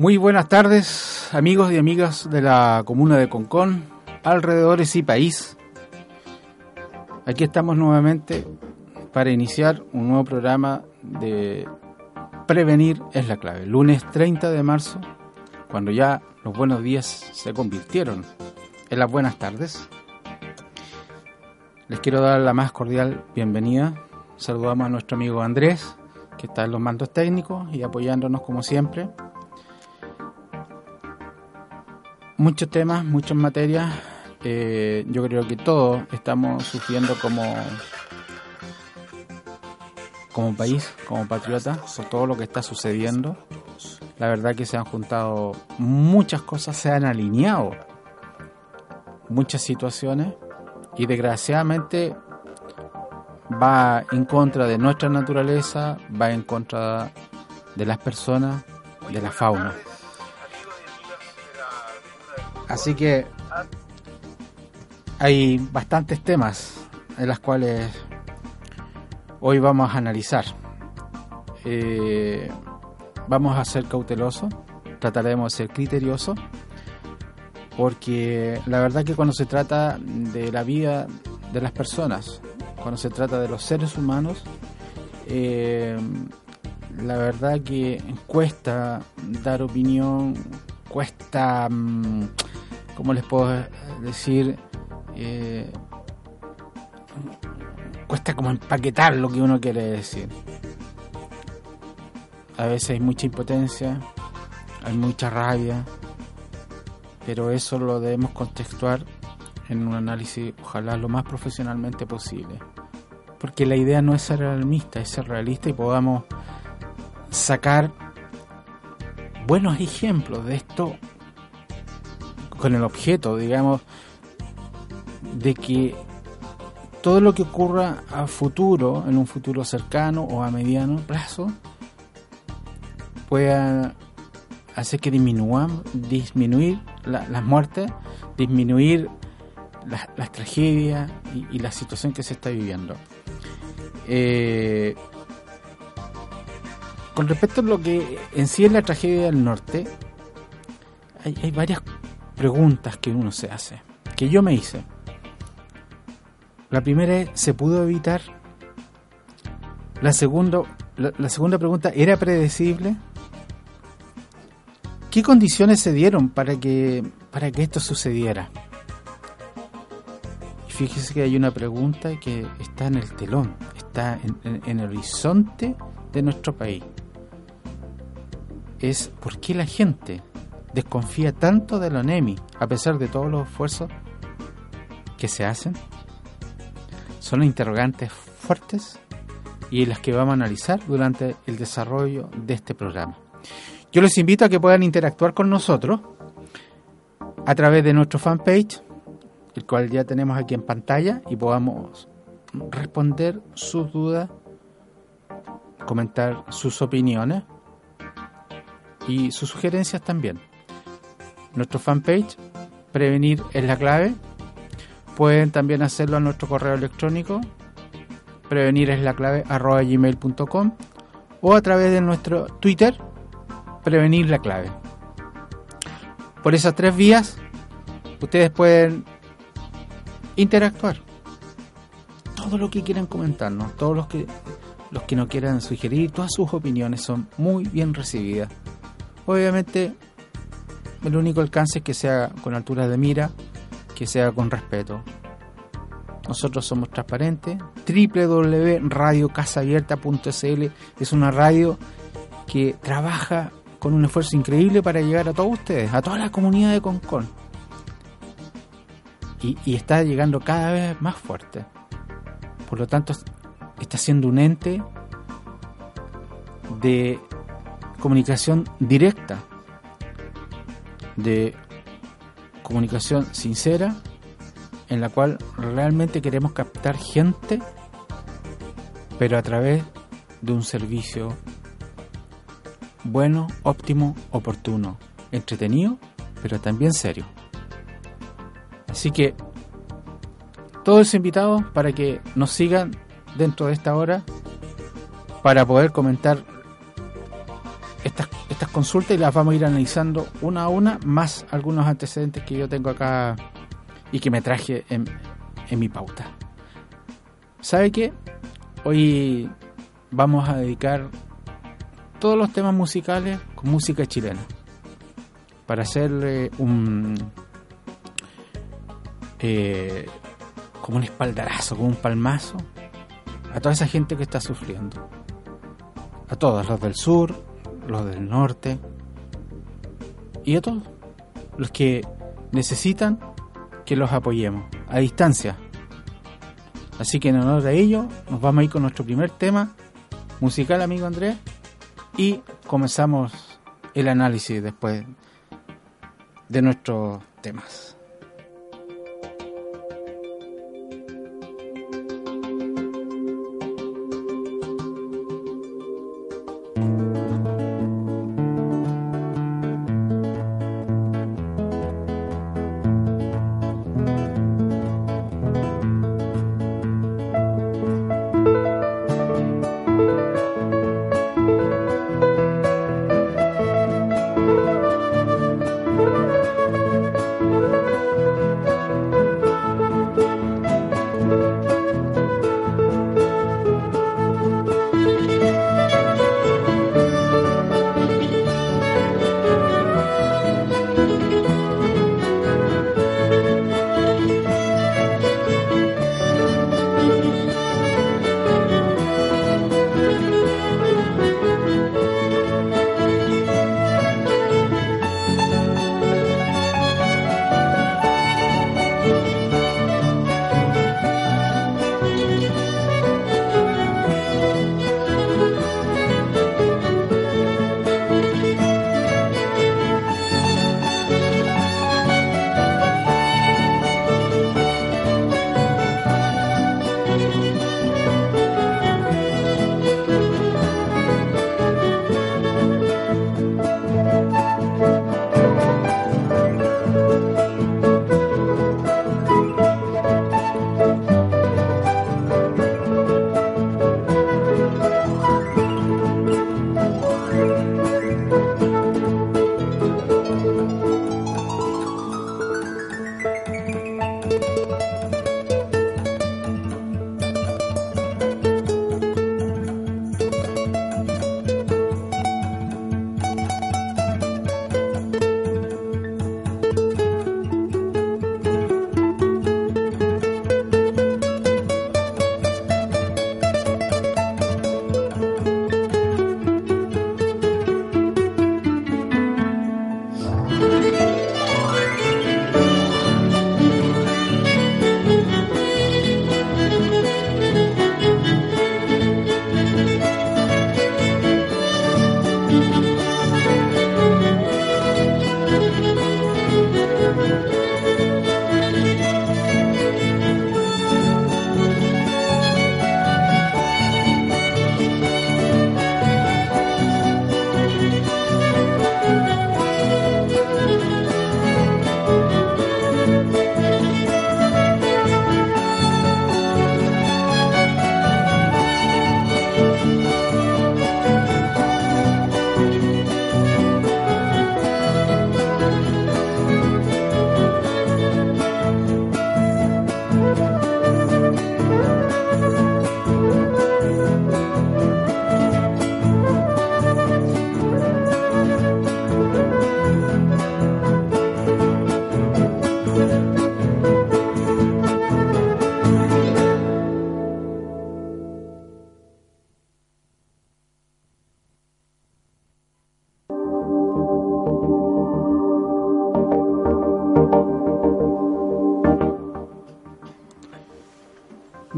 Muy buenas tardes, amigos y amigas de la comuna de Concón, alrededores y país. Aquí estamos nuevamente para iniciar un nuevo programa de Prevenir es la clave. Lunes 30 de marzo, cuando ya los buenos días se convirtieron en las buenas tardes. Les quiero dar la más cordial bienvenida. Saludamos a nuestro amigo Andrés, que está en los mandos técnicos y apoyándonos como siempre. Muchos temas, muchas materias. Eh, yo creo que todos estamos sufriendo como como país, como patriota, por todo lo que está sucediendo. La verdad que se han juntado muchas cosas, se han alineado muchas situaciones y desgraciadamente va en contra de nuestra naturaleza, va en contra de las personas, de la fauna. Así que hay bastantes temas en los cuales hoy vamos a analizar. Eh, vamos a ser cautelosos, trataremos de ser criteriosos, porque la verdad que cuando se trata de la vida de las personas, cuando se trata de los seres humanos, eh, la verdad que cuesta dar opinión, cuesta, mm, ¿cómo les puedo decir? Eh, cuesta como empaquetar lo que uno quiere decir. A veces hay mucha impotencia, hay mucha rabia, pero eso lo debemos contextuar en un análisis, ojalá lo más profesionalmente posible. Porque la idea no es ser realista, es ser realista y podamos sacar buenos ejemplos de esto con el objeto, digamos, de que todo lo que ocurra a futuro, en un futuro cercano o a mediano plazo, pueda hacer que disminuyan, disminuir las muertes, disminuir las tragedias y, la situación que se está viviendo. Eh, con respecto a lo que en sí es la tragedia del norte, hay, hay varias preguntas que uno se hace, que yo me hice. La primera es, ¿se pudo evitar? La, segundo, la, segunda pregunta, ¿era predecible? ¿Qué condiciones se dieron para que, para que esto sucediera? Fíjese que hay una pregunta que está en el telón, está en, en el horizonte de nuestro país. Es ¿por qué la gente desconfía tanto de la ONEMI a pesar de todos los esfuerzos que se hacen? son interrogantes fuertes y las que vamos a analizar durante el desarrollo de este programa. Yo les invito a que puedan interactuar con nosotros a través de nuestro fanpage, el cual ya tenemos aquí en pantalla, y podamos responder sus dudas, comentar sus opiniones y sus sugerencias también. Nuestro fanpage, Prevenir es la clave, Pueden también hacerlo a nuestro correo electrónico, prevenir es la clave arroba gmail.com o a través de nuestro Twitter, prevenir la clave. Por esas tres vías, ustedes pueden interactuar. Todo lo que quieran comentarnos, todos los que los que no quieran sugerir, todas sus opiniones son muy bien recibidas. Obviamente, el único alcance es que sea con altura de mira que sea con respeto. Nosotros somos transparentes. www.radiocasaabierta.cl es una radio que trabaja con un esfuerzo increíble para llegar a todos ustedes, a toda la comunidad de Concon. Y está llegando cada vez más fuerte. Por lo tanto, está siendo un ente de comunicación directa, de comunicación sincera en la cual realmente queremos captar gente, pero a través de un servicio bueno, óptimo, oportuno, entretenido, pero también serio. Así que todos invitados para que nos sigan dentro de esta hora para poder comentar estas, estas consultas y las vamos a ir analizando una a una, más algunos antecedentes que yo tengo acá y que me traje en, en mi pauta. ¿Sabe qué? Hoy vamos a dedicar todos los temas musicales con música chilena para hacerle un eh, como un espaldarazo, como un palmazo a toda esa gente que está sufriendo. A todos, los del sur, los del norte y a todos los que necesitan que los apoyemos a distancia. Así que en honor a ello, nos vamos a ir con nuestro primer tema musical, amigo Andrés, y comenzamos el análisis después de nuestros temas.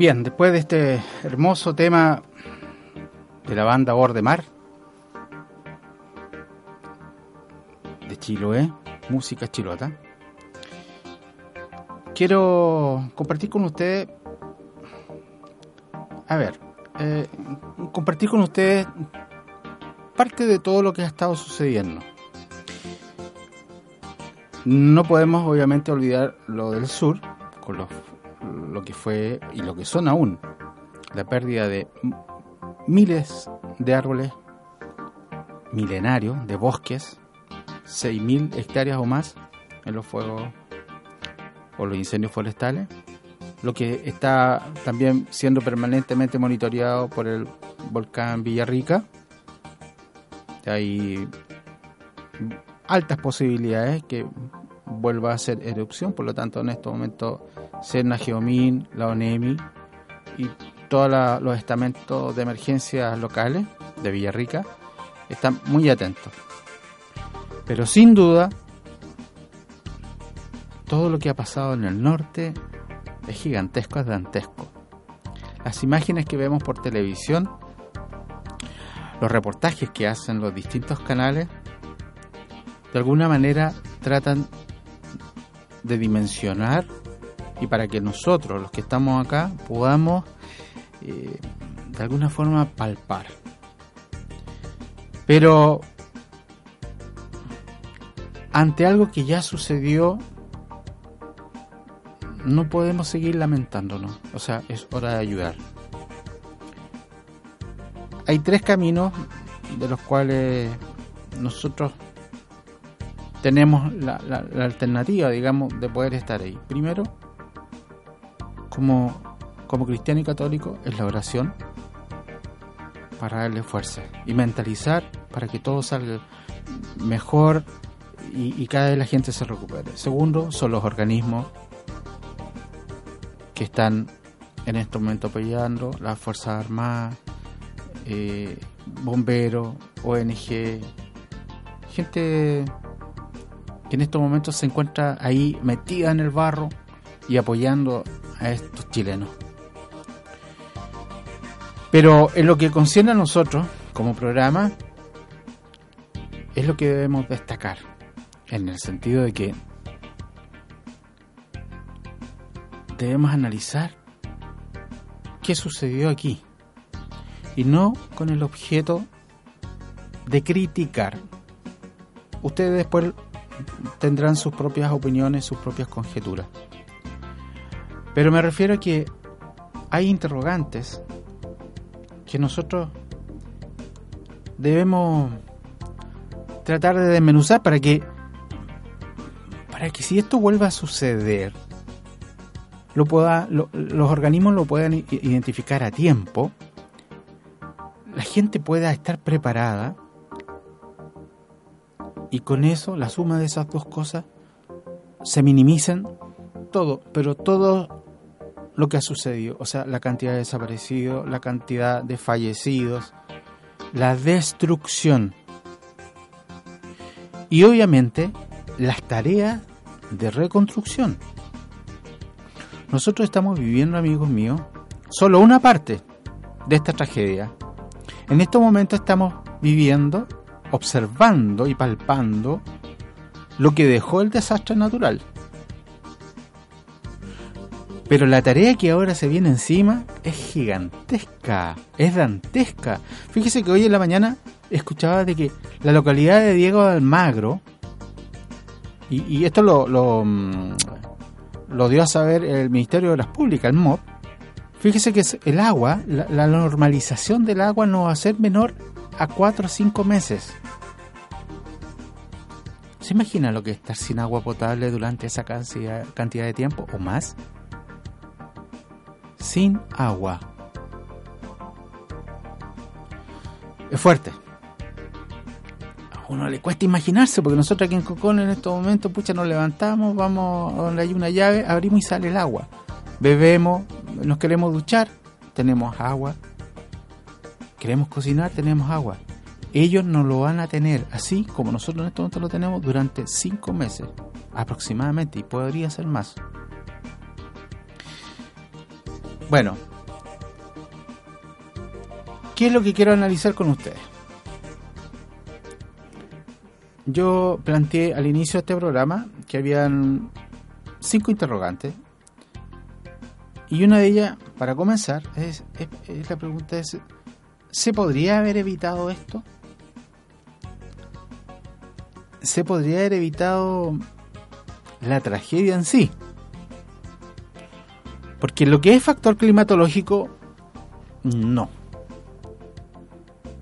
Bien, después de este hermoso tema de la banda Bordemar de Chiloé, música chilota, quiero compartir con ustedes, a ver, eh, compartir con ustedes parte de todo lo que ha estado sucediendo. No podemos obviamente olvidar lo del sur, con los lo que fue y lo que son aún la pérdida de miles de árboles milenario de bosques, 6.000 hectáreas o más en los fuegos o los incendios forestales, lo que está también siendo permanentemente monitoreado por el volcán Villarrica. Hay altas posibilidades que vuelva a hacer erupción, por lo tanto en estos momentos Serna Geomín, la ONEMI y todos los estamentos de emergencias locales de Villarrica están muy atentos. Pero sin duda, todo lo que ha pasado en el norte es gigantesco, es dantesco. Las imágenes que vemos por televisión, los reportajes que hacen los distintos canales, de alguna manera tratan de dimensionar y para que nosotros, los que estamos acá, podamos eh, de alguna forma palpar. Pero ante algo que ya sucedió, no podemos seguir lamentándonos. O sea, es hora de ayudar. Hay tres caminos de los cuales nosotros tenemos la, alternativa, digamos, de poder estar ahí. Primero, como, como cristiano y católico, es la oración para darle fuerza y mentalizar para que todo salga mejor y, y cada vez la gente se recupere. Segundo, son los organismos que están en este momento apoyando, las Fuerzas Armadas, eh, bomberos, ONG, gente que en estos momentos se encuentra ahí metida en el barro y apoyando a estos chilenos. Pero en lo que concierne a nosotros, como programa, es lo que debemos destacar, en el sentido de que debemos analizar qué sucedió aquí y no con el objeto de criticar. Ustedes después tendrán sus propias opiniones, sus propias conjeturas. Pero me refiero a que hay interrogantes que nosotros debemos tratar de desmenuzar para que para que si esto vuelva a suceder lo pueda, los organismos lo puedan identificar a tiempo, la gente pueda estar preparada y con eso la suma de esas dos cosas se minimicen todo, pero todo lo que ha sucedido, o sea, la cantidad de desaparecidos, la cantidad de fallecidos, la destrucción y obviamente las tareas de reconstrucción. Nosotros estamos viviendo, amigos míos, solo una parte de esta tragedia. En estos momentos estamos viviendo, observando y palpando lo que dejó el desastre natural. Pero la tarea que ahora se viene encima es gigantesca, es dantesca. Fíjese que hoy en la mañana escuchaba de que la localidad de Diego Almagro, y, esto lo, lo, mm, lo dio a saber el Ministerio de las Públicas, el MOP, fíjese que el agua, la, normalización del agua no va a ser menor a 4 o 5 meses. ¿Se imagina lo que es estar sin agua potable durante esa cantidad, de tiempo o más? Sin agua. Es fuerte uno le cuesta imaginarse, porque nosotros aquí en Cocón en estos momentos, pucha, nos levantamos, vamos a donde hay una llave, abrimos y sale el agua. Bebemos, nos queremos duchar, tenemos agua. Queremos cocinar, tenemos agua. Ellos no lo van a tener así como nosotros en estos momentos lo tenemos durante cinco meses aproximadamente y podría ser más. Bueno, ¿qué es lo que quiero analizar con ustedes? yo planteé al inicio de este programa que habían cinco interrogantes. Y una de ellas, para comenzar, es, la pregunta es, ¿se podría haber evitado esto? ¿Se podría haber evitado la tragedia en sí? Porque lo que es factor climatológico, no.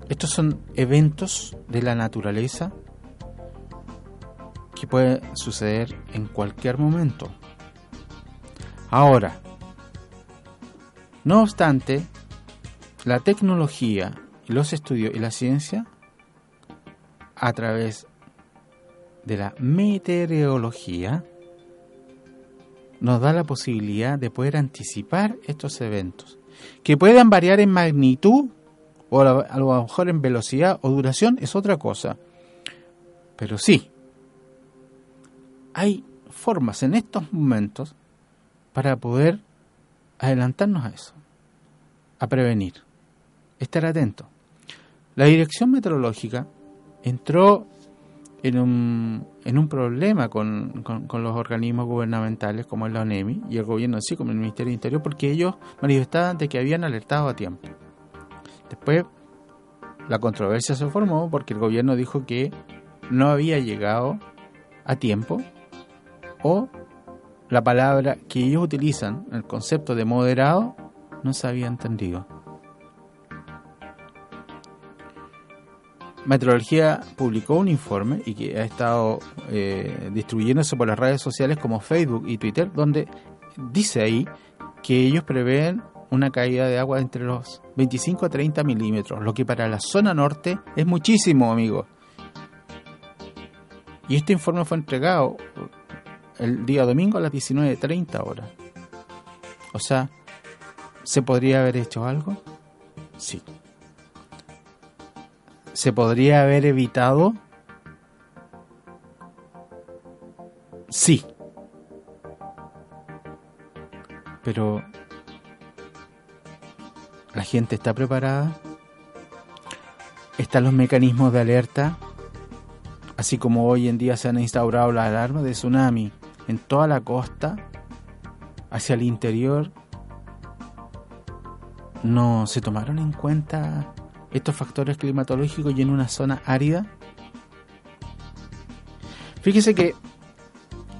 Estos son eventos de la naturaleza que pueden suceder en cualquier momento. Ahora, no obstante, la tecnología, los estudios y la ciencia, a través de la meteorología, nos da la posibilidad de poder anticipar estos eventos, que puedan variar en magnitud o a lo mejor en velocidad o duración, es otra cosa. Pero sí, hay formas en estos momentos para poder adelantarnos a eso, a prevenir, estar atento. La dirección meteorológica entró en un, en un problema con, con, los organismos gubernamentales como es la ONEMI y el gobierno así como el Ministerio del Interior porque ellos manifestaban de que habían alertado a tiempo. Después la controversia se formó porque el gobierno dijo que no había llegado a tiempo o la palabra que ellos utilizan, el concepto de moderado, no se había entendido. Meteorología publicó un informe y que ha estado eh, distribuyéndose por las redes sociales como Facebook y Twitter, donde dice ahí que ellos prevén una caída de agua entre los 25 a 30 milímetros, lo que para la zona norte es muchísimo, amigo. Y este informe fue entregado el día domingo a las 19.30 horas. O sea, ¿se podría haber hecho algo? Sí. ¿Se podría haber evitado? Sí. Pero la gente está preparada. Están los mecanismos de alerta, así como hoy en día se han instaurado las alarmas de tsunami en toda la costa, hacia el interior, no se tomaron en cuenta estos factores climatológicos y en una zona árida. Fíjese que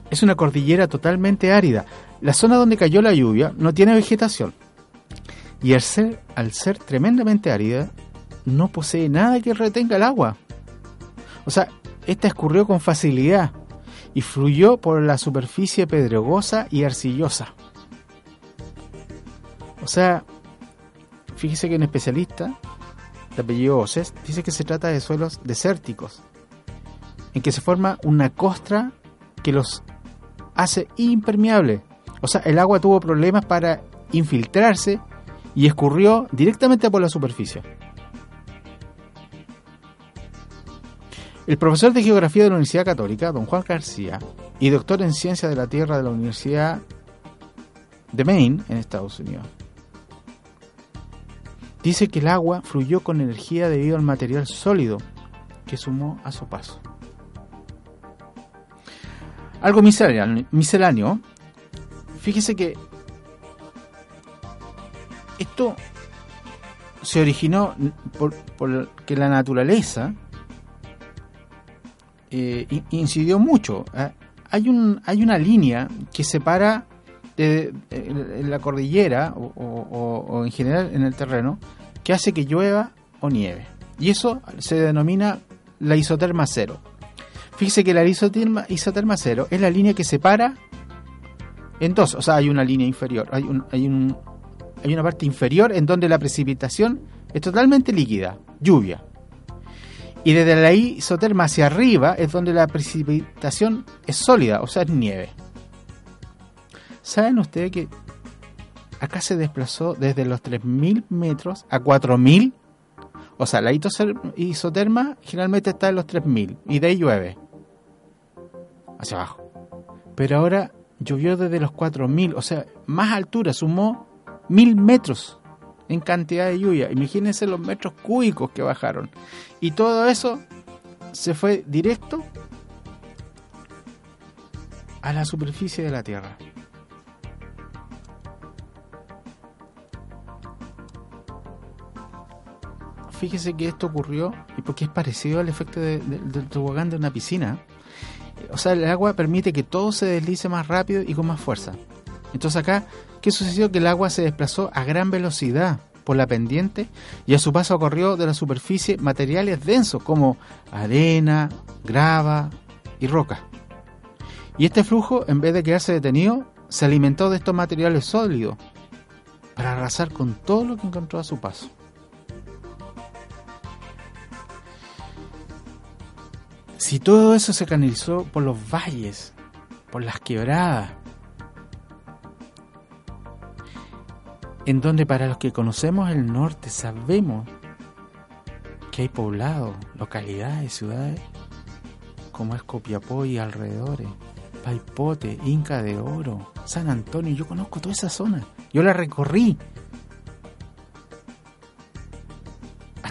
es una cordillera totalmente árida. La zona donde cayó la lluvia no tiene vegetación. Y al ser, tremendamente árida, no posee nada que retenga el agua. O sea, esta escurrió con facilidad y fluyó por la superficie pedregosa y arcillosa. O sea, fíjese que un especialista apellido Oces dice que se trata de suelos desérticos, en que se forma una costra que los hace impermeables. O sea, el agua tuvo problemas para infiltrarse y escurrió directamente por la superficie. El profesor de Geografía de la Universidad Católica, don Juan García, y doctor en Ciencias de la Tierra de la Universidad de Maine, en Estados Unidos, dice que el agua fluyó con energía debido al material sólido que sumó a su paso. Algo misceláneo, fíjese que esto se originó por, que la naturaleza eh, incidió mucho. ¿eh? Hay, un, hay una línea que separa de, la cordillera o, en general en el terreno que hace que llueva o nieve. Y eso se denomina la isoterma cero. Fíjese que la isoterma, isoterma cero es la línea que separa en dos. O sea, hay una línea inferior. Hay, hay, un, hay una parte inferior en donde la precipitación es totalmente líquida, lluvia. Y desde la isoterma hacia arriba es donde la precipitación es sólida, o sea, es nieve. ¿Saben ustedes que acá se desplazó desde los 3.000 metros a 4.000? O sea, la isoterma generalmente está en los 3.000 y de ahí llueve. Hacia abajo. Pero ahora llovió desde los 4.000, o sea, más altura, sumó 1.000 metros en cantidad de lluvia. Imagínense los metros cúbicos que bajaron. Y todo eso se fue directo a la superficie de la Tierra. Fíjese que esto ocurrió y porque es parecido al efecto del tobogán de una piscina. O sea, el agua permite que todo se deslice más rápido y con más fuerza. Entonces acá, ¿qué sucedió? Que el agua se desplazó a gran velocidad por la pendiente y a su paso corrió de la superficie materiales densos como arena, grava y roca. Y este flujo, en vez de quedarse detenido, se alimentó de estos materiales sólidos para arrasar con todo lo que encontró a su paso. Si todo eso se canalizó por los valles, por las quebradas, en donde para los que conocemos el norte sabemos que hay poblados, localidades, ciudades, como es Copiapó y alrededores, Paipote, Inca de Oro, San Antonio, yo conozco toda esa zona, yo la recorrí.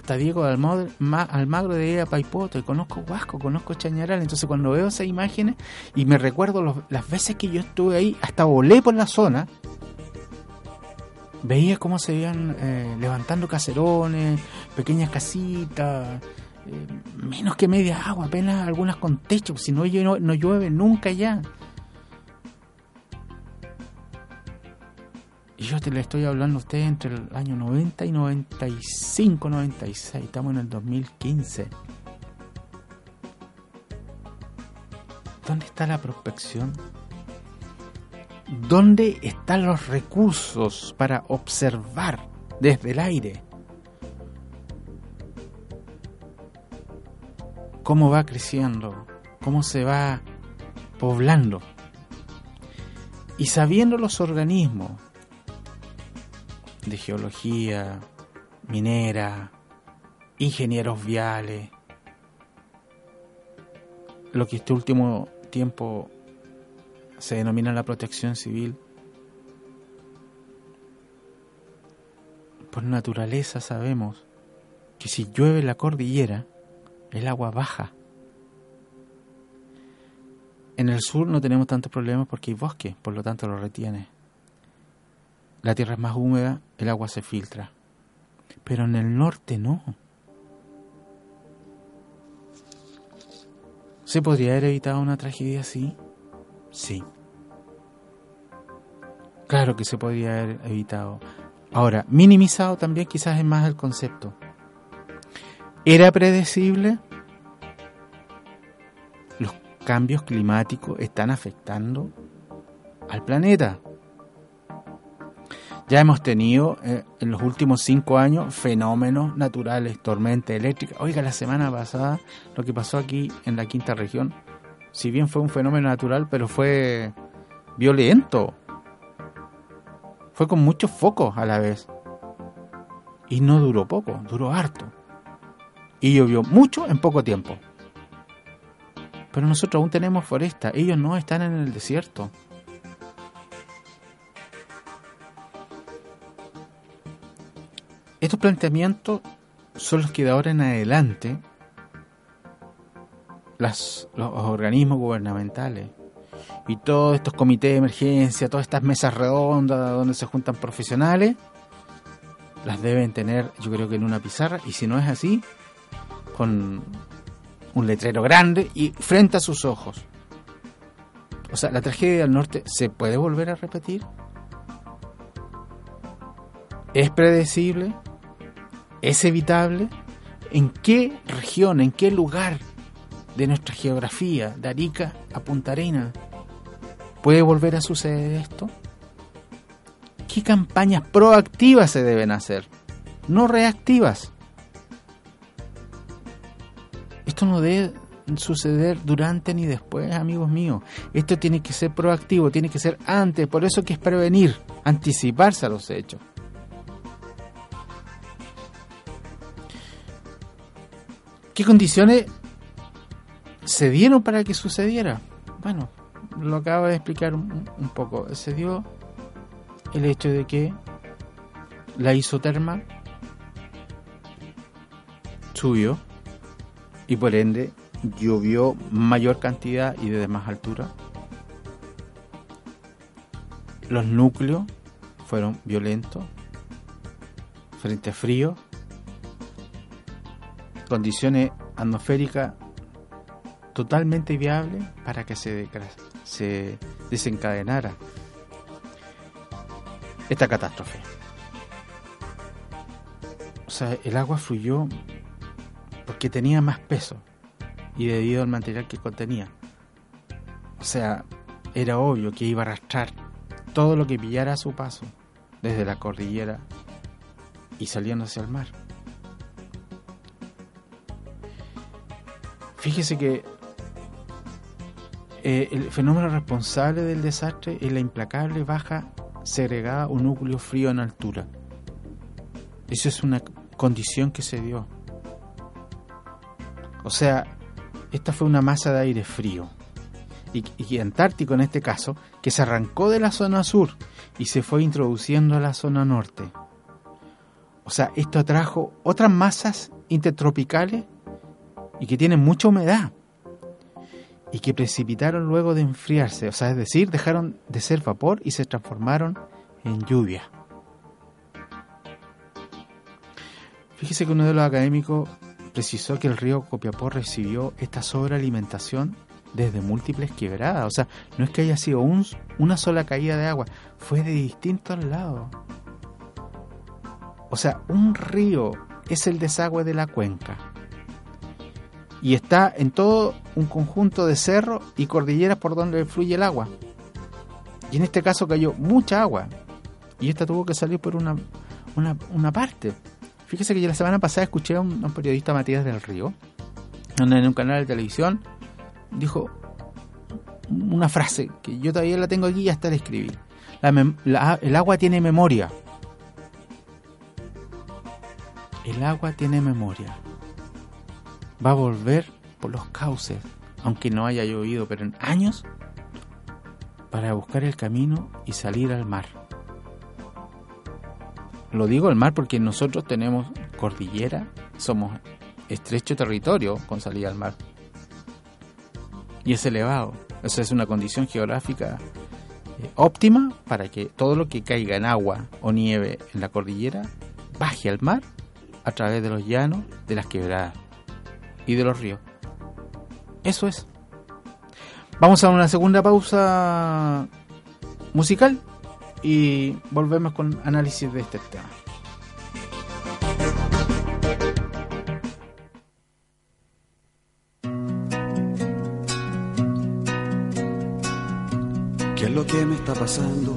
Hasta Diego de Almagro, de ir a Paipote, conozco Huasco, conozco Chañaral, entonces cuando veo esas imágenes y me recuerdo las veces que yo estuve ahí, hasta volé por la zona, veía cómo se iban eh, levantando caserones, pequeñas casitas, eh, menos que media agua, apenas algunas con techo, si no, no, llueve nunca ya. Y yo te le estoy hablando a ustedes entre el año 90 y 95, 96, estamos en el 2015. ¿Dónde está la prospección? ¿Dónde están los recursos para observar desde el aire? ¿Cómo va creciendo? ¿Cómo se va poblando? Y sabiendo los organismos de geología, minera, ingenieros viales, lo que este último tiempo se denomina la protección civil. Por naturaleza sabemos que si llueve la cordillera, el agua baja. En el sur no tenemos tantos problemas porque hay bosque, por lo tanto lo retiene. La tierra es más húmeda, el agua se filtra. Pero en el norte no. ¿Se podría haber evitado una tragedia así? Sí. Claro que se podría haber evitado. Ahora, minimizado también quizás es más el concepto. ¿Era predecible? Los cambios climáticos están afectando al planeta. Ya hemos tenido eh, en los últimos cinco años fenómenos naturales, tormenta eléctrica. Oiga, la semana pasada lo que pasó aquí en la quinta región, si bien fue un fenómeno natural, pero fue violento. Fue con muchos focos a la vez. Y no duró poco, duró harto. Y llovió mucho en poco tiempo. Pero nosotros aún tenemos foresta, ellos no están en el desierto. Estos planteamientos son los que de ahora en adelante los organismos gubernamentales y todos estos comités de emergencia, todas estas mesas redondas donde se juntan profesionales, las deben tener yo creo que en una pizarra y si no es así, con un letrero grande y frente a sus ojos. O sea, la tragedia del norte se puede volver a repetir. ¿Es predecible? ¿Es evitable? ¿En qué región, en qué lugar de nuestra geografía, de Arica a Punta Arena, puede volver a suceder esto? ¿Qué campañas proactivas se deben hacer? No reactivas. Esto no debe suceder durante ni después, amigos míos. Esto tiene que ser proactivo, tiene que ser antes. Por eso que es prevenir, anticiparse a los hechos. ¿Qué condiciones se dieron para que sucediera? Bueno, lo acabo de explicar un, poco. Se dio el hecho de que la isoterma subió y por ende llovió mayor cantidad y de más altura. Los núcleos fueron violentos frente a frío condiciones atmosféricas totalmente viables para que se, se desencadenara esta catástrofe. O sea, el agua fluyó porque tenía más peso y debido al material que contenía. O sea, era obvio que iba a arrastrar todo lo que pillara a su paso desde la cordillera y saliendo hacia el mar. Fíjese que eh, el fenómeno responsable del desastre es la implacable baja segregada o núcleo frío en altura. Eso es una condición que se dio. O sea, esta fue una masa de aire frío y, y, antártico en este caso, que se arrancó de la zona sur y se fue introduciendo a la zona norte. O sea, esto atrajo otras masas intertropicales y que tienen mucha humedad y que precipitaron luego de enfriarse, o sea, es decir, dejaron de ser vapor y se transformaron en lluvia. Fíjese que uno de los académicos precisó que el río Copiapó recibió esta sobrealimentación desde múltiples quebradas, o sea, no es que haya sido un, una sola caída de agua, fue de distintos lados. O sea, un río es el desagüe de la cuenca y está en todo un conjunto de cerros y cordilleras por donde fluye el agua. Y en este caso cayó mucha agua y esta tuvo que salir por una, una, parte. Fíjese que yo la semana pasada escuché a un, periodista Matías del Río, en un canal de televisión dijo una frase que yo todavía la tengo aquí y hasta la escribí. el agua tiene memoria. El agua tiene memoria va a volver por los cauces, aunque no haya llovido, pero en años, para buscar el camino y salir al mar. Lo digo al mar porque nosotros tenemos cordillera, somos estrecho territorio con salida al mar. Y es elevado. Esa es una condición geográfica eh, óptima para que todo lo que caiga en agua o nieve en la cordillera baje al mar a través de los llanos de las quebradas y de los ríos. Eso es. Vamos a una segunda pausa musical y volvemos con análisis de este tema. ¿Qué es lo que me está pasando?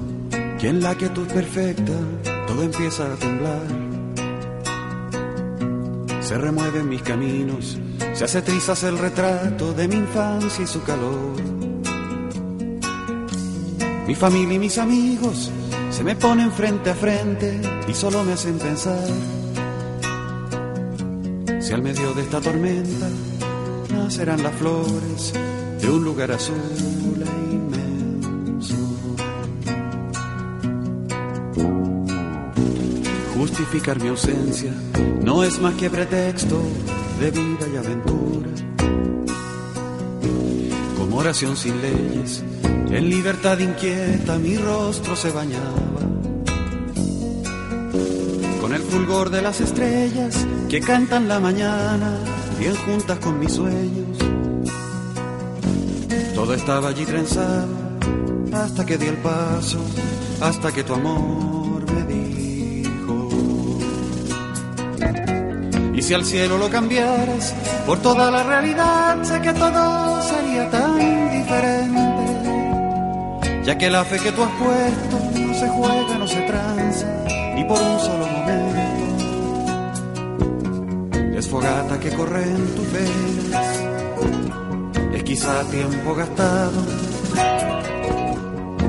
Que en la que perfecta todo empieza a temblar. Se remueven mis caminos se hace trizas el retrato de mi infancia y su calor. Mi familia y mis amigos se me ponen frente a frente y solo me hacen pensar. Si al medio de esta tormenta nacerán las flores de un lugar azul Justificar mi ausencia no es más que pretexto de vida y aventura. Como oración sin leyes, en libertad inquieta mi rostro se bañaba. Con el fulgor de las estrellas que cantan la mañana, bien juntas con mis sueños. Todo estaba allí trenzado hasta que di el paso, hasta que tu amor Si al cielo lo cambiaras por toda la realidad, sé que todo sería tan diferente. Ya que la fe que tú has puesto no se juega, no se tranza, ni por un solo momento. Es fogata que corre en tus venas, es quizá tiempo gastado.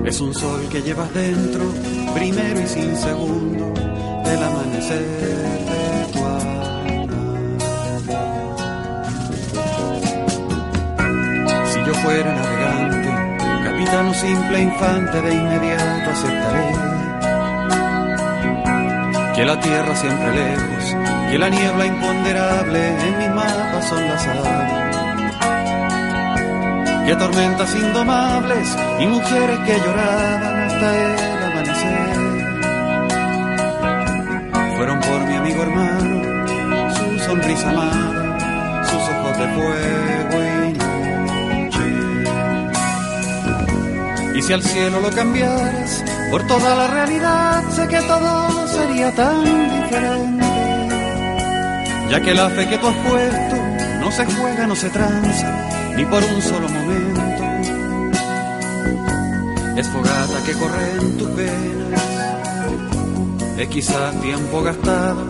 Es un sol que llevas dentro, primero y sin segundo, del amanecer fuera navegante, capitán o simple infante, de inmediato aceptaré. Que la tierra siempre lejos, que la niebla imponderable en mi mapa son las aves. Que tormentas indomables y mujeres que lloraban hasta el amanecer. Fueron por mi amigo hermano, su sonrisa amada, sus ojos de fuego y Y si al cielo lo cambiaras por toda la realidad, sé que todo sería tan diferente. ya que la fe que tú has puesto no se juega, no se tranza, ni por un solo momento. Es fogata que corre en tus venas, es quizás tiempo gastado.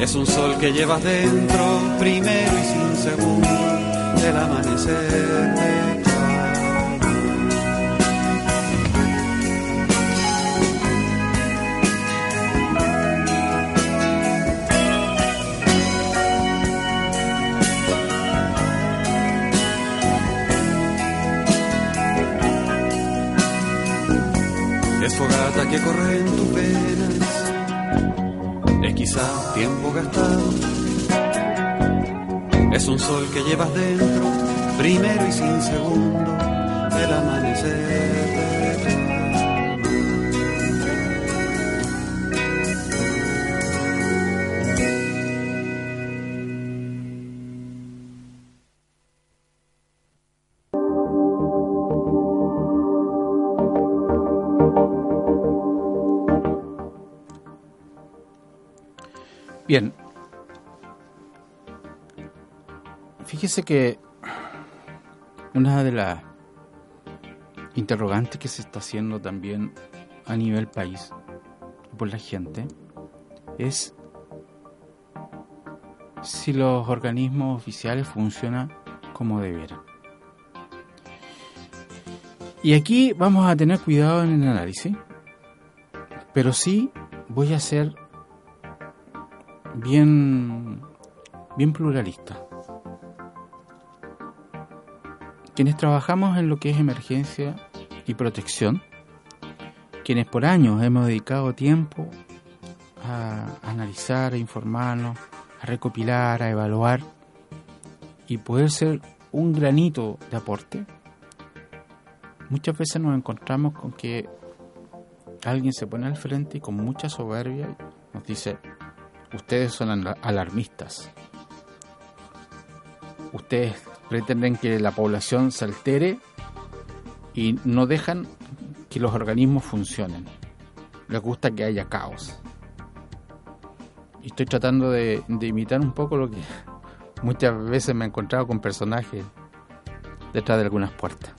Es un sol que llevas dentro, primero y sin segundo, del amanecer. Que corre en tus venas es quizá tiempo gastado. Es un sol que llevas dentro, primero y sin segundo, del amanecer. Bien. Fíjese que una de las interrogantes que se está haciendo también a nivel país por la gente es si los organismos oficiales funcionan como deberan. Y aquí vamos a tener cuidado en el análisis, pero sí voy a hacer bien, bien pluralista. Quienes trabajamos en lo que es emergencia y protección, quienes por años hemos dedicado tiempo a analizar, a informarnos, a recopilar, a evaluar y poder ser un granito de aporte, muchas veces nos encontramos con que alguien se pone al frente y con mucha soberbia nos dice, Ustedes son alarmistas. Ustedes pretenden que la población se altere y no dejan que los organismos funcionen. Les gusta que haya caos. Y estoy tratando de, imitar un poco lo que muchas veces me he encontrado con personajes detrás de algunas puertas.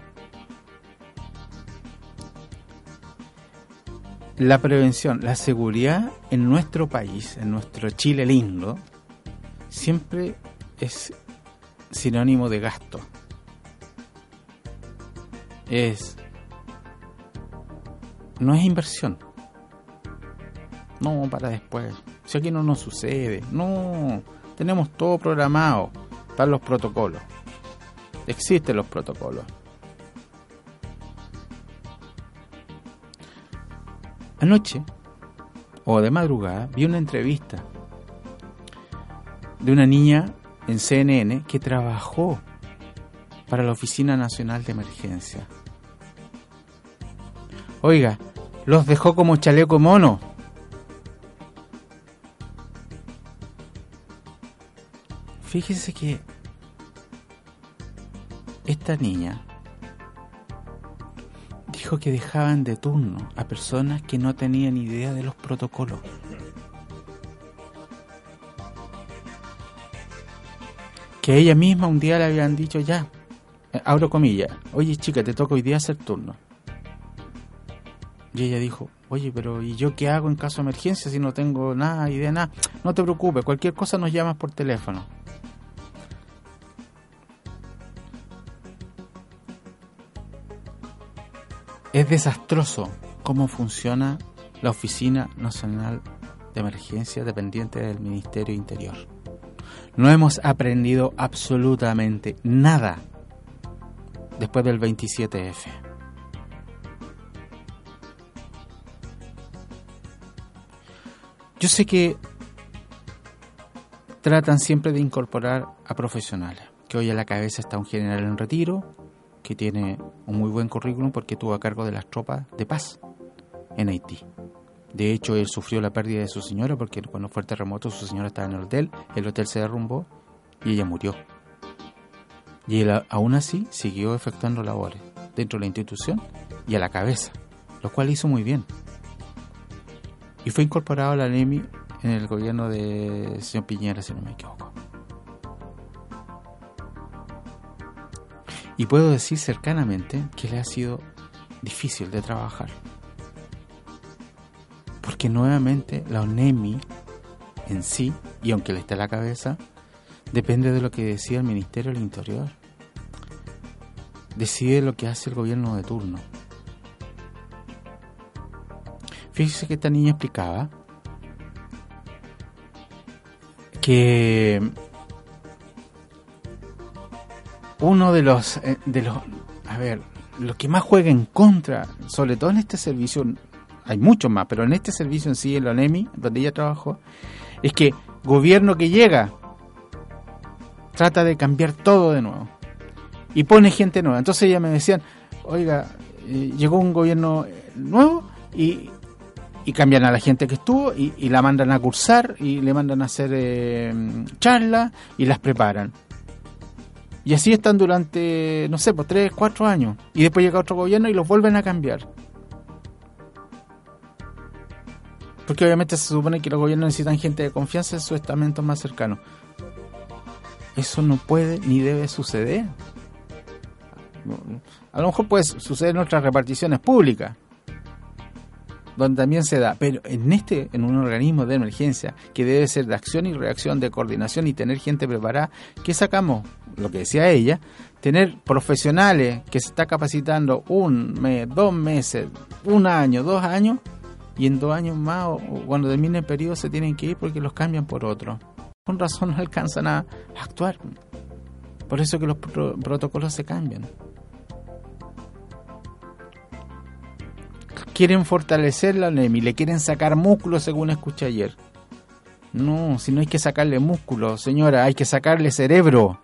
La prevención, la seguridad en nuestro país, en nuestro Chile lindo, siempre es sinónimo de gasto. Es no es inversión. No, para después. Si aquí no nos sucede. No, tenemos todo programado. Están los protocolos. Existen los protocolos. Anoche, o de madrugada, vi una entrevista de una niña en CNN que trabajó para la Oficina Nacional de Emergencia. Oiga, los dejó como chaleco mono. Fíjese que esta niña que dejaban de turno a personas que no tenían idea de los protocolos. Que ella misma un día le habían dicho ya, eh, abro comillas, oye chica, te toca hoy día hacer turno. Y ella dijo, oye, pero ¿y yo qué hago en caso de emergencia si no tengo nada, idea, nada? No te preocupes, cualquier cosa nos llamas por teléfono. Es desastroso cómo funciona la Oficina Nacional de Emergencia dependiente del Ministerio Interior. No hemos aprendido absolutamente nada después del 27F. Yo sé que tratan siempre de incorporar a profesionales, que hoy a la cabeza está un general en retiro, que tiene un muy buen currículum porque tuvo a cargo de las tropas de paz en Haití. De hecho, él sufrió la pérdida de su señora porque cuando fue el terremoto su señora estaba en el hotel, el hotel se derrumbó y ella murió. Y él aún así siguió efectuando labores dentro de la institución y a la cabeza, lo cual hizo muy bien. Y fue incorporado a la NEMI en el gobierno de señor Piñera, si no me equivoco. Y puedo decir cercanamente que le ha sido difícil de trabajar. Porque nuevamente la ONEMI en sí, y aunque le esté la cabeza, depende de lo que decida el Ministerio del Interior. Decide lo que hace el gobierno de turno. Fíjese que esta niña explicaba que uno de los eh, de los a ver lo que más juega en contra sobre todo en este servicio hay muchos más pero en este servicio en sí en la ONEMI donde ella trabajó es que gobierno que llega trata de cambiar todo de nuevo y pone gente nueva entonces ella me decían oiga eh, llegó un gobierno nuevo y y cambian a la gente que estuvo y, la mandan a cursar y le mandan a hacer eh, charlas y las preparan. Y así están durante, no sé, pues tres, cuatro años. Y después llega otro gobierno y los vuelven a cambiar. Porque obviamente se supone que los gobiernos necesitan gente de confianza en sus estamentos más cercanos. Eso no puede ni debe suceder. A lo mejor puede suceder en otras reparticiones públicas, donde también se da. Pero en este, en un organismo de emergencia, que debe ser de acción y reacción, de coordinación y tener gente preparada, ¿qué sacamos? Lo que decía ella, tener profesionales que se está capacitando un mes, dos meses, un año, dos años, y en dos años más, o, cuando termine el periodo, se tienen que ir porque los cambian por otro. Con razón no alcanzan a actuar. Por eso que los protocolos se cambian. quieren fortalecer la ONEMI, le quieren sacar músculo según escuché ayer. No, si no hay que sacarle músculo, señora, hay que sacarle cerebro.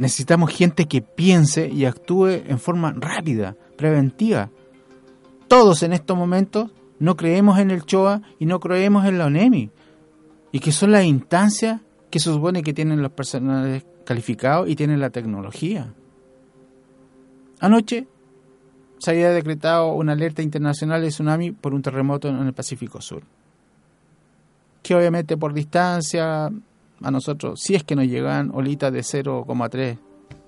Necesitamos gente que piense y actúe en forma rápida, preventiva. Todos en estos momentos no creemos en el CHOA y no creemos en la ONEMI. Y que son las instancias que se supone que tienen los personales calificados y tienen la tecnología. Anoche se había decretado una alerta internacional de tsunami por un terremoto en el Pacífico Sur. Que obviamente por distancia a nosotros, si es que nos llegan olitas de 0,3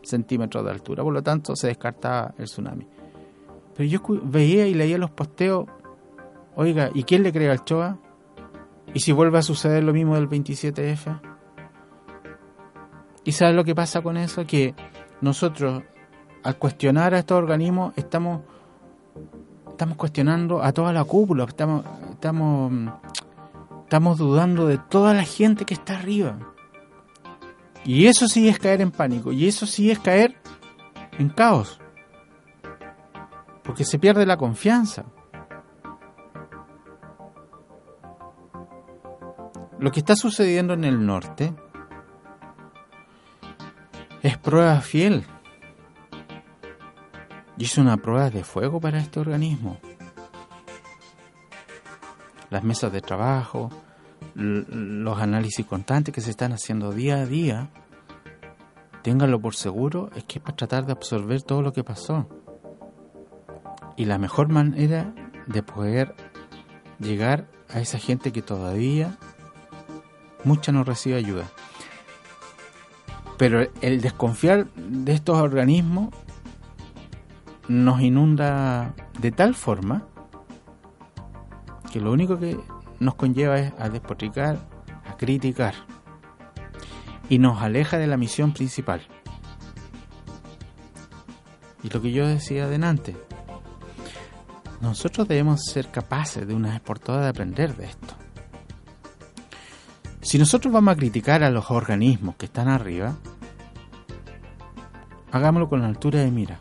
centímetros de altura, por lo tanto se descartaba el tsunami. Pero yo veía y leía los posteos, oiga, ¿y quién le cree al Choa? ¿Y si vuelve a suceder lo mismo del 27F? ¿Y sabes lo que pasa con eso? Que nosotros al cuestionar a estos organismos estamos estamos cuestionando a toda la cúpula, estamos estamos estamos dudando de toda la gente que está arriba. Y eso sí es caer en pánico, y eso sí es caer en caos. Porque se pierde la confianza. Lo que está sucediendo en el norte es prueba fiel hizo una prueba de fuego para este organismo. Las mesas de trabajo, los análisis constantes que se están haciendo día a día, ténganlo por seguro, es que es para tratar de absorber todo lo que pasó. Y la mejor manera de poder llegar a esa gente que todavía mucha no recibe ayuda. Pero el desconfiar de estos organismos nos inunda de tal forma que lo único que nos conlleva es a despotricar, a criticar y nos aleja de la misión principal. Y lo que yo decía adelante, nosotros debemos ser capaces de una vez por todas de aprender de esto. Si nosotros vamos a criticar a los organismos que están arriba, hagámoslo con la altura de mira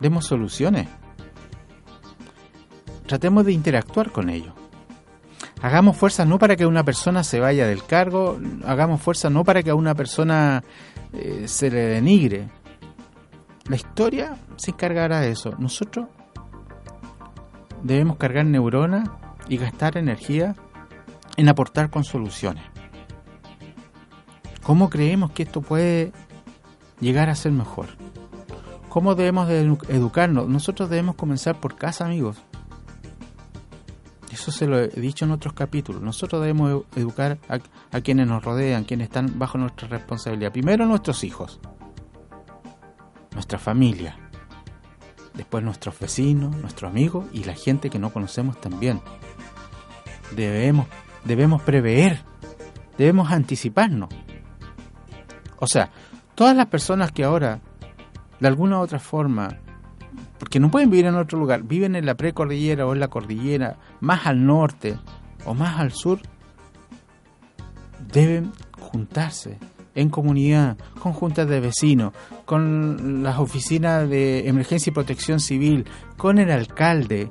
demos soluciones. Tratemos de interactuar con ellos. Hagamos fuerza no para que una persona se vaya del cargo, hagamos fuerza no para que a una persona eh, se le denigre. La historia se encargará de eso. Nosotros debemos cargar neuronas y gastar energía en aportar con soluciones. ¿Cómo creemos que esto puede llegar a ser mejor? ¿Cómo debemos de educarnos? Nosotros debemos comenzar por casa, amigos. Eso se lo he dicho en otros capítulos. Nosotros debemos educar a, quienes nos rodean, quienes están bajo nuestra responsabilidad. Primero nuestros hijos, nuestra familia, después nuestros vecinos, nuestros amigos y la gente que no conocemos también. Debemos, debemos prever, debemos anticiparnos. O sea, todas las personas que ahora, de alguna u otra forma, porque no pueden vivir en otro lugar, viven en la precordillera o en la cordillera, más al norte o más al sur, deben juntarse en comunidad, con juntas de vecinos, con las oficinas de emergencia y protección civil, con el alcalde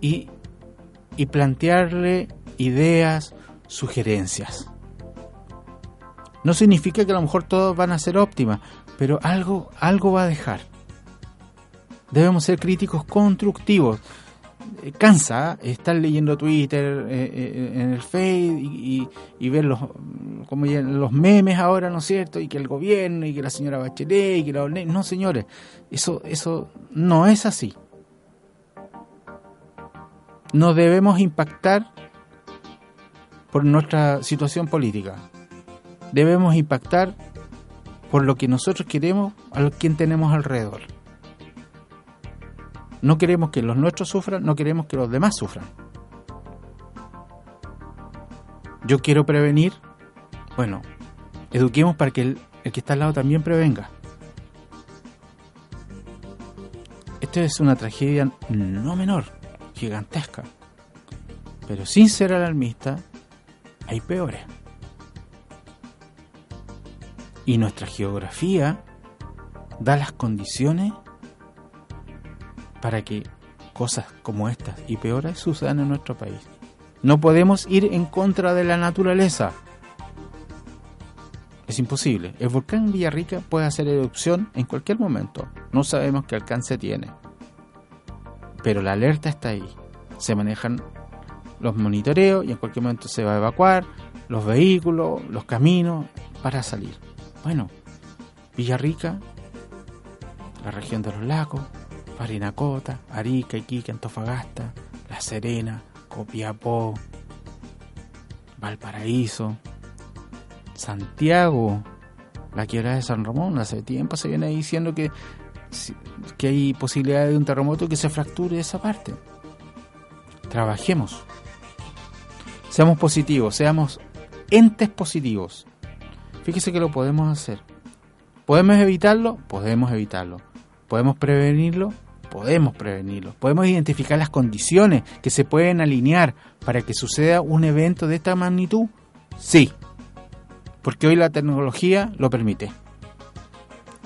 y, y plantearle ideas, sugerencias. No significa que a lo mejor todas van a ser óptimas, pero algo, algo va a dejar. Debemos ser críticos constructivos. Eh, cansa estar leyendo Twitter, eh, eh, en el Face y, ver los, como los memes ahora, ¿no es cierto? Y que el gobierno, y que la señora Bachelet, y que la No, señores, eso, eso no es así. No debemos impactar por nuestra situación política. Debemos impactar por lo que nosotros queremos a quien tenemos alrededor. No queremos que los nuestros sufran, no queremos que los demás sufran. Yo quiero prevenir, bueno, eduquemos para que el, que está al lado también prevenga. Esto es una tragedia no menor, gigantesca. Pero sin ser alarmista, hay peores. Y nuestra geografía da las condiciones para que cosas como estas y peores sucedan en nuestro país. No podemos ir en contra de la naturaleza. Es imposible. El volcán Villarrica puede hacer erupción en cualquier momento. No sabemos qué alcance tiene. Pero la alerta está ahí. Se manejan los monitoreos y en cualquier momento se va a evacuar los vehículos, los caminos para salir. Bueno, Villarrica, la región de los lagos, Parinacota, Arica, Iquique, Antofagasta, La Serena, Copiapó, Valparaíso, Santiago, la quiebra de San Ramón. Hace tiempo se viene diciendo que, que hay posibilidad de un terremoto que se fracture esa parte. Trabajemos. Seamos positivos, seamos entes positivos. Fíjese que lo podemos hacer. ¿Podemos evitarlo? Podemos evitarlo. ¿Podemos prevenirlo? Podemos prevenirlo, podemos identificar las condiciones que se pueden alinear para que suceda un evento de esta magnitud, sí, porque hoy la tecnología lo permite.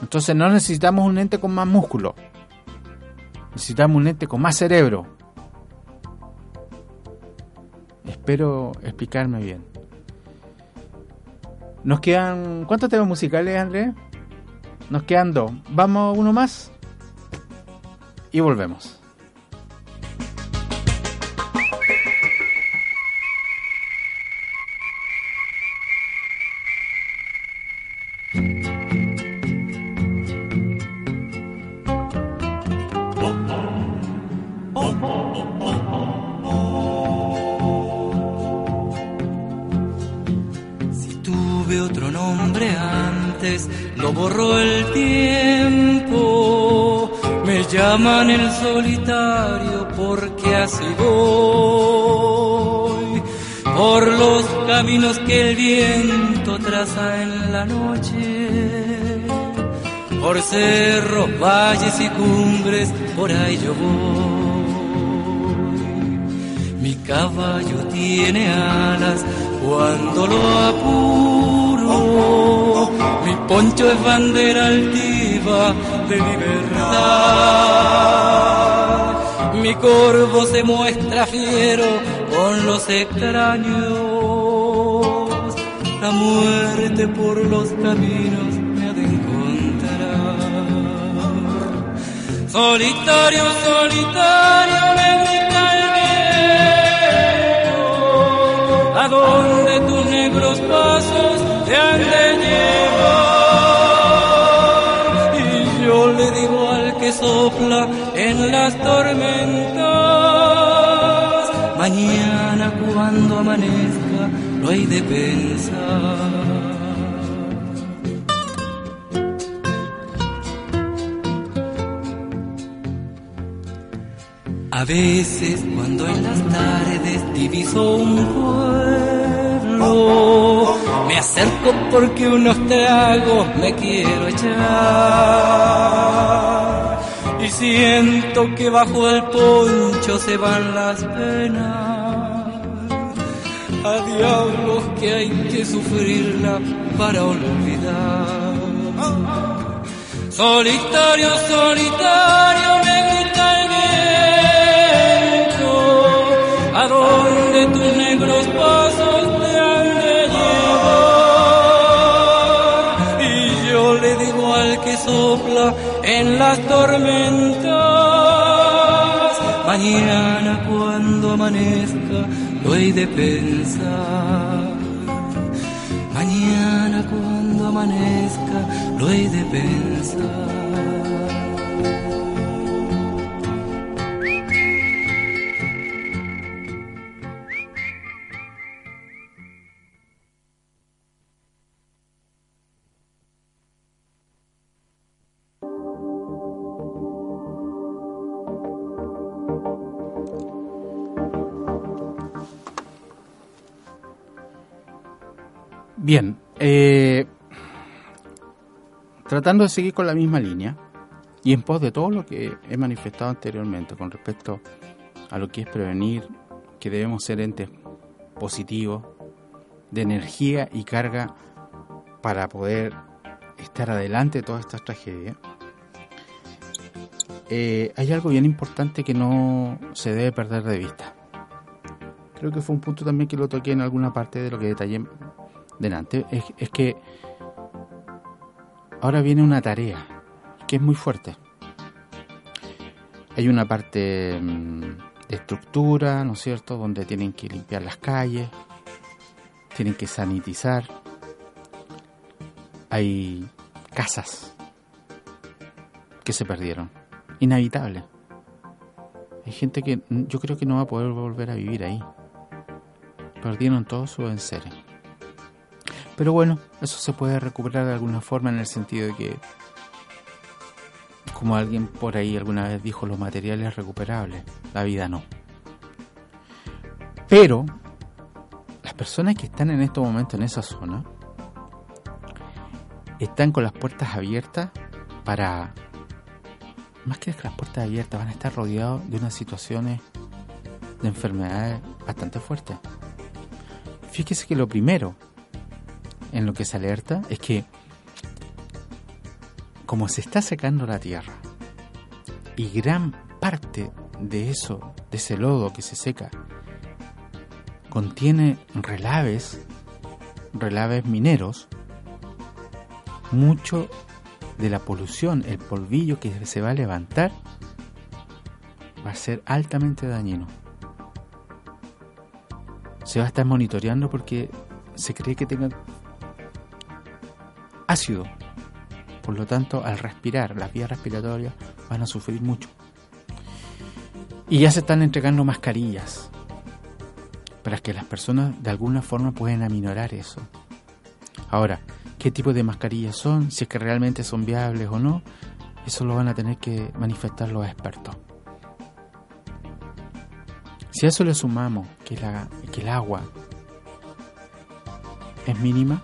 Entonces no necesitamos un ente con más músculo, necesitamos un ente con más cerebro. Espero explicarme bien. Nos quedan... ¿Cuántos temas musicales, Andrés? Nos quedan dos. ¿Vamos uno más? Y volvemos. Solitario porque así voy por los caminos que el viento traza en la noche, por cerros, valles y cumbres, por ahí yo voy. Mi caballo tiene alas cuando lo apuro, mi poncho es bandera altiva de libertad. Mi corvo se muestra fiero con los extraños. La muerte por los caminos me ha de encontrar. Solitario, solitario me grita el viento. ¿A dónde tus negros pasos te han de llevar? sopla en las tormentas. Mañana cuando amanezca no hay de pensar. A veces cuando en las tardes diviso un pueblo, me acerco porque unos tragos me quiero echar. Y siento que bajo el poncho se van las penas. A diablos que hay que sufrirla para olvidar. Solitario, solitario me grita el a dónde tus negros pasos en las tormentas, mañana cuando amanezca lo he de pensar. Mañana cuando amanezca lo he de pensar. Tratando de seguir con la misma línea y en pos de todo lo que he manifestado anteriormente con respecto a lo que es prevenir, que debemos ser entes positivos, de energía y carga para poder estar adelante de todas estas tragedias. Eh, hay algo bien importante que no se debe perder de vista. Creo que fue un punto también que lo toqué en alguna parte de lo que detallé delante, es, que ahora viene una tarea que es muy fuerte. Hay una parte mm, de estructura, ¿no es cierto?, donde tienen que limpiar las calles, tienen que sanitizar. Hay casas que se perdieron, inhabitables. Hay gente que yo creo que no va a poder volver a vivir ahí. Perdieron todo su enseres. Pero bueno, eso se puede recuperar de alguna forma en el sentido de que, como alguien por ahí alguna vez dijo, los materiales recuperables, la vida no. Pero las personas que están en estos momentos en esa zona están con las puertas abiertas para, más que las puertas abiertas, van a estar rodeados de unas situaciones de enfermedades bastante fuertes. Fíjese que lo primero en lo que se alerta es que como se está secando la tierra y gran parte de eso, de ese lodo que se seca, contiene relaves, relaves mineros, mucho de la polución, el polvillo que se va a levantar, va a ser altamente dañino. Se va a estar monitoreando porque se cree que tenga ácido. Por lo tanto, al respirar, las vías respiratorias van a sufrir mucho. Y ya se están entregando mascarillas para que las personas de alguna forma puedan aminorar eso. Ahora, ¿qué tipo de mascarillas son? Si es que realmente son viables o no, eso lo van a tener que manifestar los expertos. Si a eso le sumamos que, la, que el agua es mínima,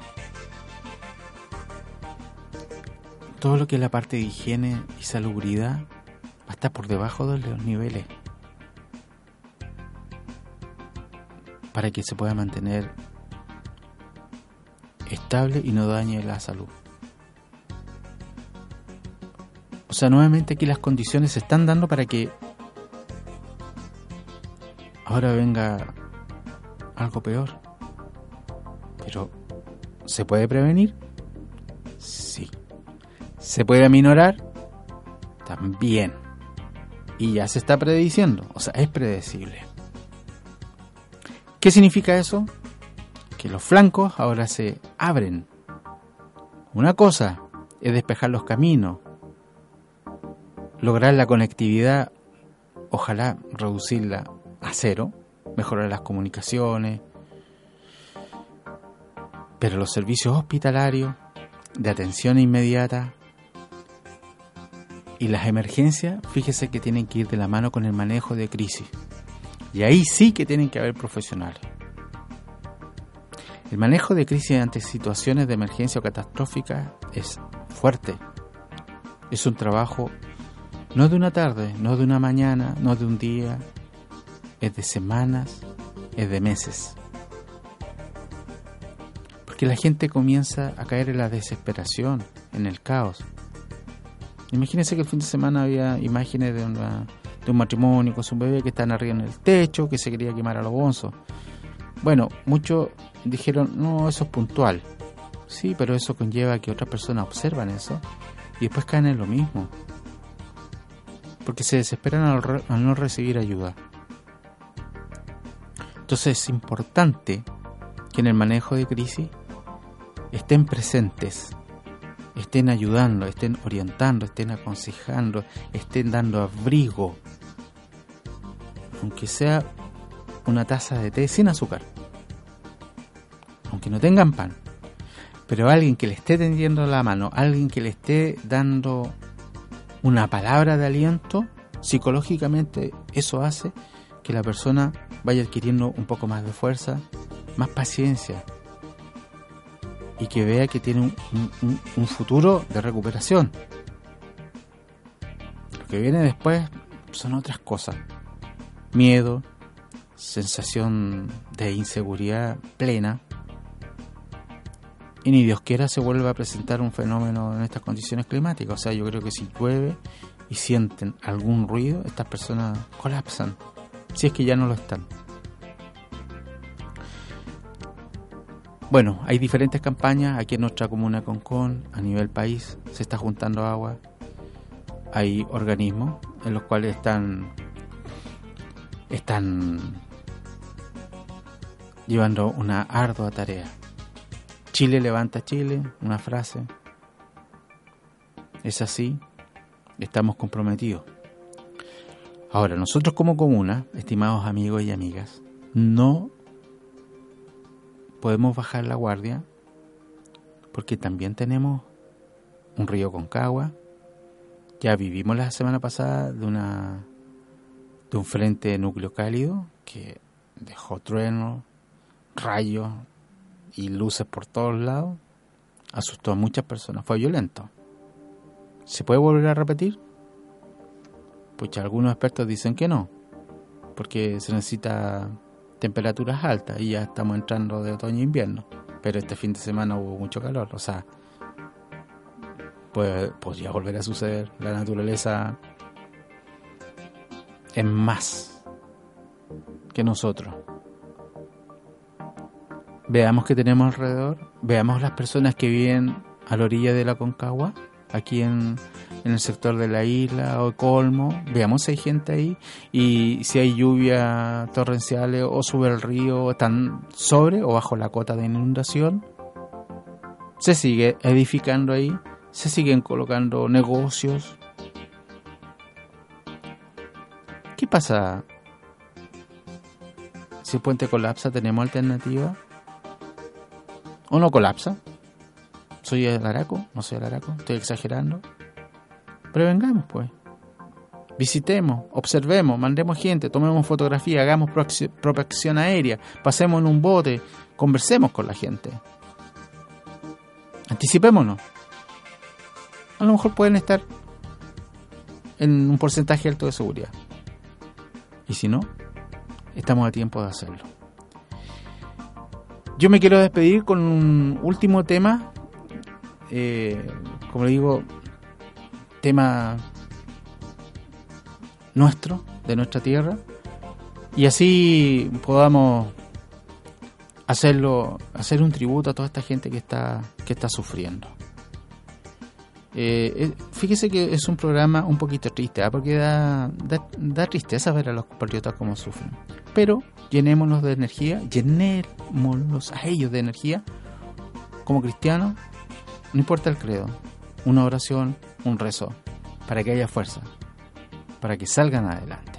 todo lo que es la parte de higiene y salubridad va a estar por debajo de los niveles para que se pueda mantener estable y no dañe la salud. O sea, nuevamente aquí las condiciones se están dando para que ahora venga algo peor. Pero, ¿se puede prevenir? ¿Se puede aminorar? También. Y ya se está prediciendo, o sea, es predecible. ¿Qué significa eso? Que los flancos ahora se abren. Una cosa es despejar los caminos, lograr la conectividad, ojalá reducirla a cero, mejorar las comunicaciones, Pero los servicios hospitalarios, de atención inmediata y las emergencias, fíjese que tienen que ir de la mano con el manejo de crisis. Y ahí sí que tienen que haber profesionales. El manejo de crisis ante situaciones de emergencia o catastrófica es fuerte. Es un trabajo no de una tarde, no de una mañana, no de un día, es de semanas, es de meses. Porque la gente comienza a caer en la desesperación, en el caos. Imagínense que el fin de semana había imágenes de, de un matrimonio con su bebé que están arriba en el techo, que se quería quemar a los bonzos. Bueno, muchos dijeron, no, eso es puntual. Sí, pero eso conlleva que otras personas observan eso y después caen en lo mismo. Porque se desesperan al, no recibir ayuda. Entonces es importante que en el manejo de crisis estén presentes, estén ayudando, estén orientando, estén aconsejando, estén dando abrigo, aunque sea una taza de té sin azúcar, aunque no tengan pan, pero alguien que le esté tendiendo la mano, alguien que le esté dando una palabra de aliento, psicológicamente eso hace que la persona vaya adquiriendo un poco más de fuerza, más paciencia y que vea que tiene un, futuro de recuperación. Lo que viene después son otras cosas. Miedo, sensación de inseguridad plena. Y ni Dios quiera se vuelva a presentar un fenómeno en estas condiciones climáticas. O sea, yo creo que si llueve y sienten algún ruido, estas personas colapsan. Si es que ya no lo están. Bueno, hay diferentes campañas aquí en nuestra comuna Concón, a nivel país, se está juntando agua. Hay organismos en los cuales están están llevando una ardua tarea. Chile levanta Chile, una frase. Es así, estamos comprometidos. Ahora, nosotros como comuna, estimados amigos y amigas, no podemos bajar la guardia porque también tenemos un río Concagua. Ya vivimos la semana pasada de una de un frente núcleo cálido que dejó truenos, rayos y luces por todos lados. Asustó a muchas personas, fue violento. ¿Se puede volver a repetir? Pues algunos expertos dicen que no, porque se necesita temperaturas altas y ya estamos entrando de otoño e invierno. Pero este fin de semana hubo mucho calor, o sea, pues podría volver a suceder. La naturaleza es más que nosotros. Veamos qué tenemos alrededor, veamos las personas que viven a la orilla de la Concagua, aquí en, en el sector de la isla o Colmo, veamos si hay gente ahí y si hay lluvia torrenciales o sube el río, están sobre o bajo la cota de inundación. Se sigue edificando ahí, se siguen colocando negocios. ¿Qué pasa? Si el puente colapsa, ¿tenemos alternativa? ¿O no colapsa? ¿Soy el Araco? ¿No soy el Araco? ¿Estoy exagerando? Prevengamos, pues. Visitemos, observemos, mandemos gente, tomemos fotografía, hagamos protección aérea, pasemos en un bote, conversemos con la gente. Anticipémonos. A lo mejor pueden estar en un porcentaje alto de seguridad. Y si no, estamos a tiempo de hacerlo. Yo me quiero despedir con un último tema. Eh, como le digo, nuestro, de nuestra tierra, y así podamos hacerlo, hacer un tributo a toda esta gente que está, que está sufriendo. Eh, eh, fíjese que es un programa un poquito triste, ¿ah? porque da, da, tristeza ver a los compatriotas como sufren. Pero llenémonos de energía, llenémonos a ellos de energía como cristianos, no importa el credo, una oración, un rezo, para que haya fuerza, para que salgan adelante.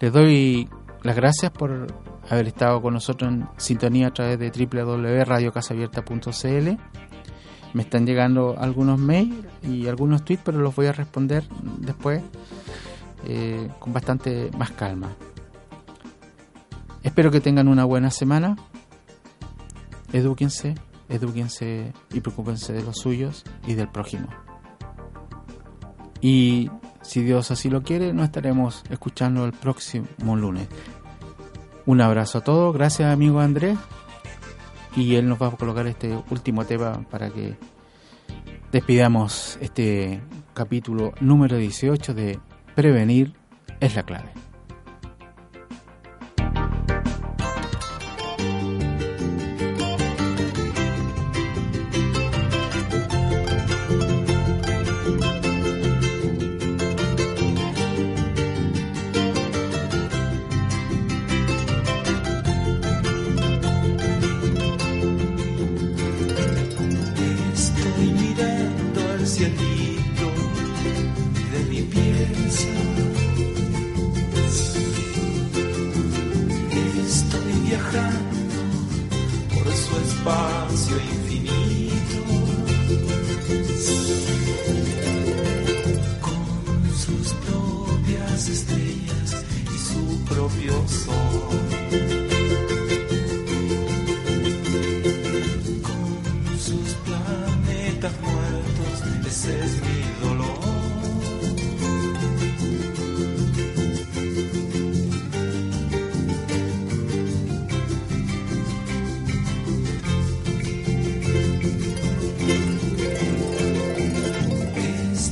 Les doy las gracias por haber estado con nosotros en sintonía a través de www.radiocasabierta.cl. Me están llegando algunos mails y algunos tweets, pero los voy a responder después eh, con bastante más calma. Espero que tengan una buena semana. Edúquense, edúquense y preocúpense de los suyos y del prójimo. Y si Dios así lo quiere, nos estaremos escuchando el próximo lunes. Un abrazo a todos, gracias amigo Andrés. Y él nos va a colocar este último tema para que despidamos este capítulo número 18 de Prevenir es la clave.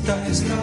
Tú